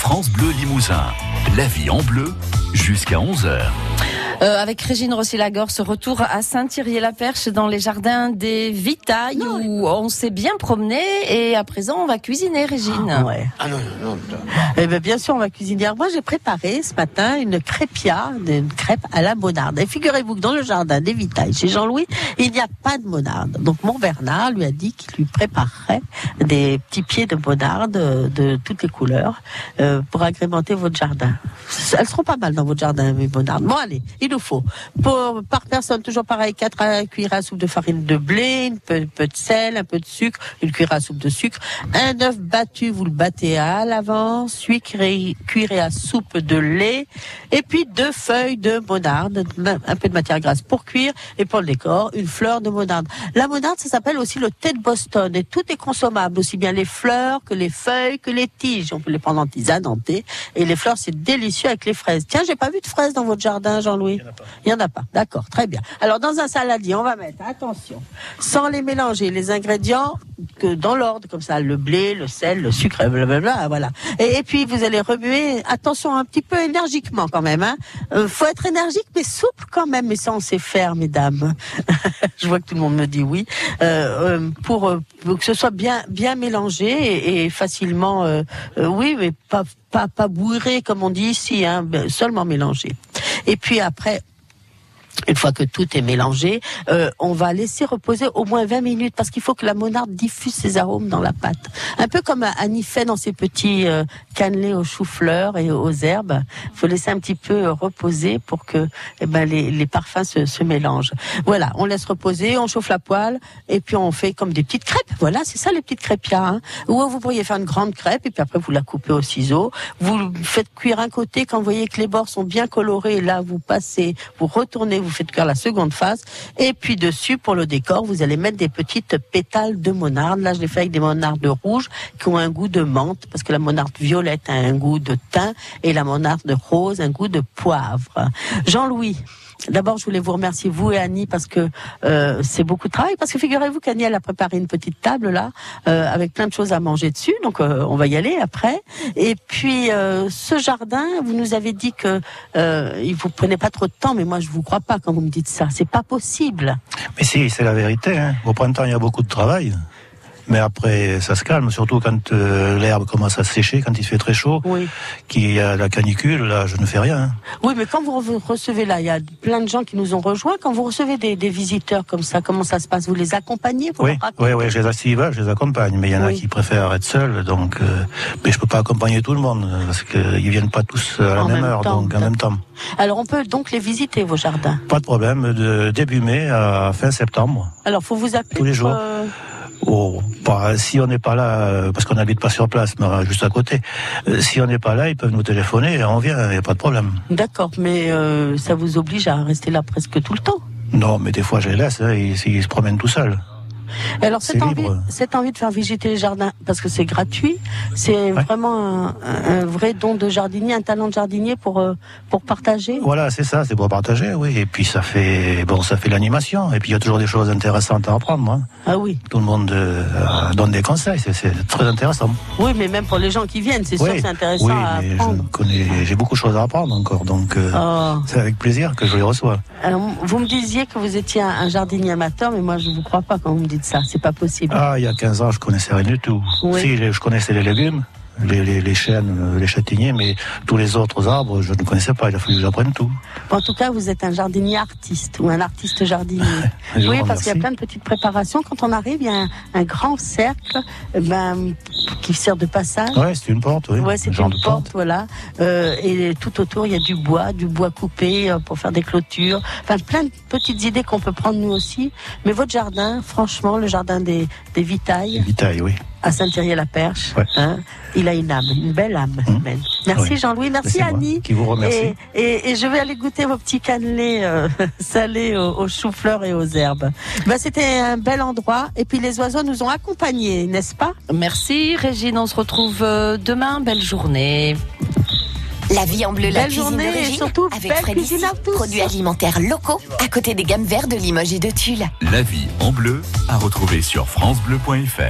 France Bleu Limousin. La vie en bleu jusqu'à 11h. Euh, avec Régine Rossi-Lagor, ce retour à Saint-Thierry-la-Perche dans les jardins des Vitailles où on s'est bien promené et à présent on va cuisiner, Régine. Ah, ouais. Ah non, non, non. Eh ben, bien sûr, on va cuisiner. Alors, moi, j'ai préparé ce matin une crêpia, une crêpe à la monarde. Et figurez-vous que dans le jardin des Vitailles, chez Jean-Louis, il n'y a pas de monarde. Donc, mon Bernard lui a dit qu'il lui préparerait des petits pieds de monarde euh, de toutes les couleurs euh, pour agrémenter votre jardin. Elles seront pas mal dans votre jardin, mes monardes. Bon, allez, il nous faut, pour, par personne, toujours pareil, 4 cuillères à soupe de farine de blé, un peu, peu de sel, un peu de sucre, une cuillère à soupe de sucre, un œuf battu, vous le battez à l'avance, 8 cuillerées à soupe de lait, et puis deux feuilles de monarde, un peu de matière grasse pour cuire, et pour le décor, une fleur de monarde. La monarde, ça s'appelle aussi le thé de Boston, et tout est consommable, aussi bien les fleurs que les feuilles que les tiges. On peut les prendre en tisane, en thé, et les fleurs, c'est délicieux avec les fraises. Tiens, j'ai pas vu de fraises dans votre jardin, Jean-Louis. Il y en a pas. D'accord, très bien. Alors, dans un saladier, on va mettre, attention, sans les mélanger, les ingrédients que dans l'ordre, comme ça, le blé, le sel, le sucre, blablabla, voilà. Et, et puis, vous allez remuer, attention, un petit peu énergiquement quand même, hein. Euh, faut être énergique, mais souple quand même, mais ça, on sait faire, mesdames. Je vois que tout le monde me dit oui. Euh, euh, pour, euh, pour que ce soit bien, bien mélangé et, et facilement, euh, euh, oui, mais pas, pas, pas bourré, comme on dit ici, hein, seulement mélangé. Et puis après, une fois que tout est mélangé, euh, on va laisser reposer au moins 20 minutes parce qu'il faut que la monarde diffuse ses arômes dans la pâte. Un peu comme Annie fait dans ses petits euh, aux choux-fleurs et aux herbes. Il faut laisser un petit peu reposer pour que eh ben, les, parfums se, mélangent. Voilà, on laisse reposer, on chauffe la poêle et puis on fait comme des petites crêpes. Voilà, c'est ça les petites crêpias. Hein. Ou vous pourriez faire une grande crêpe et puis après vous la coupez au ciseau. Vous faites cuire un côté quand vous voyez que les bords sont bien colorés. Là, vous passez, vous retournez, vous faites cuire la seconde phase. Et puis dessus, pour le décor, vous allez mettre des petites pétales de monarde. Là, je l'ai fait avec des monardes rouges qui ont un goût de menthe, parce que la monarde violette un goût de thym et la monarde rose un goût de poivre. Jean-Louis. D'abord, je voulais vous remercier, vous et Annie, parce que euh, c'est beaucoup de travail. Parce que figurez-vous qu'Annie, elle a préparé une petite table là, euh, avec plein de choses à manger dessus. Donc, euh, on va y aller après. Et puis, ce jardin, vous nous avez dit que il vous prenait pas trop de temps, mais moi, je vous crois pas quand vous me dites ça. C'est pas possible. Mais si, c'est la vérité. Hein. Au printemps, il y a beaucoup de travail. Mais après, ça se calme, surtout quand euh, l'herbe commence à sécher, quand il fait très chaud, Oui. qu'il y a la canicule, là, je ne fais rien. hein. Oui, mais quand vous re- recevez là, il y a plein de gens qui nous ont rejoints. Quand vous recevez des, des visiteurs comme ça, comment ça se passe? Vous les accompagnez Oui, oui, oui, je les, veulent, je les accompagne, mais il y en a qui préfèrent être seuls, donc, euh, mais je peux pas accompagner tout le monde, euh, parce qu'ils viennent pas tous à la En même, même heure, temps, donc en même temps. Alors, on peut donc les visiter vos jardins? Pas de problème, de début mai à fin septembre. Alors, faut vous appeler Tous les jours. euh, Oh, pas, si on n'est pas là, euh, parce qu'on n'habite pas sur place, mais euh, juste à côté, euh, si on n'est pas là, ils peuvent nous téléphoner et on vient, il n'y a pas de problème. D'accord, mais euh, ça vous oblige à rester là presque tout le temps? Non, mais des fois je les laisse, hein, ils, ils se promènent tout seuls. Alors cette envie, libre. cette envie de faire visiter les jardins, parce que c'est gratuit, c'est Ouais. vraiment un, un vrai don de jardinier, un talent de jardinier pour euh, pour partager. Voilà, c'est ça, c'est pour partager, oui. Et puis ça fait, bon, ça fait l'animation. Et puis il y a toujours des choses intéressantes à apprendre. Hein. Ah oui, Tout le monde euh, donne des conseils, c'est- très intéressant. oui, mais même pour les gens qui viennent, c'est sûr que c'est intéressant oui, à apprendre. j'ai beaucoup de choses à apprendre encore, donc euh, Oh. c'est avec plaisir que je les reçois. Alors, vous me disiez que vous étiez un, un jardinier amateur, mais moi je vous crois pas quand vous me dites ça. C'est pas possible. Ah, il y a 15 ans, je connaissais rien du tout. Oui. Si, je connaissais les légumes, les, les, les chênes, euh, les châtaigniers, mais tous les autres arbres, je ne connaissais pas. Il a fallu que j'apprenne tout. En tout cas, vous êtes un jardinier artiste ou un artiste jardinier. Oui, parce qu'il y a plein de petites préparations. Quand on arrive, il y a un, un grand cercle eh ben, qui sert de passage. Ouais, c'est une porte, oui. Ouais, c'est une de porte, voilà. Euh, et tout autour, il y a du bois, du bois coupé euh, pour faire des clôtures. Enfin, plein de petites idées qu'on peut prendre nous aussi. Mais votre jardin, franchement, le jardin des, des Vitailles, Vitaille, oui. À Saint-Thierry-la-Perche, Ouais. hein, il a une âme, une belle âme Mmh. humaine. Merci Oui. Jean-Louis, merci Annie. qui vous remercie. Et, et, et je vais aller goûter vos petits cannelés euh, salés aux, aux choux-fleurs et aux herbes. Ben, C'était un bel endroit. Et puis les oiseaux nous ont accompagnés, n'est-ce pas? Merci Régine, on se retrouve euh, demain. Belle journée. La vie en bleu, la Belle cuisine journée et d'origine, surtout, avec belle Freddy cuisine à Sy, tous. produits alimentaires locaux, à côté des gammes vertes de Limoges et de Tulle. La vie en bleu à retrouver sur francebleu.fr.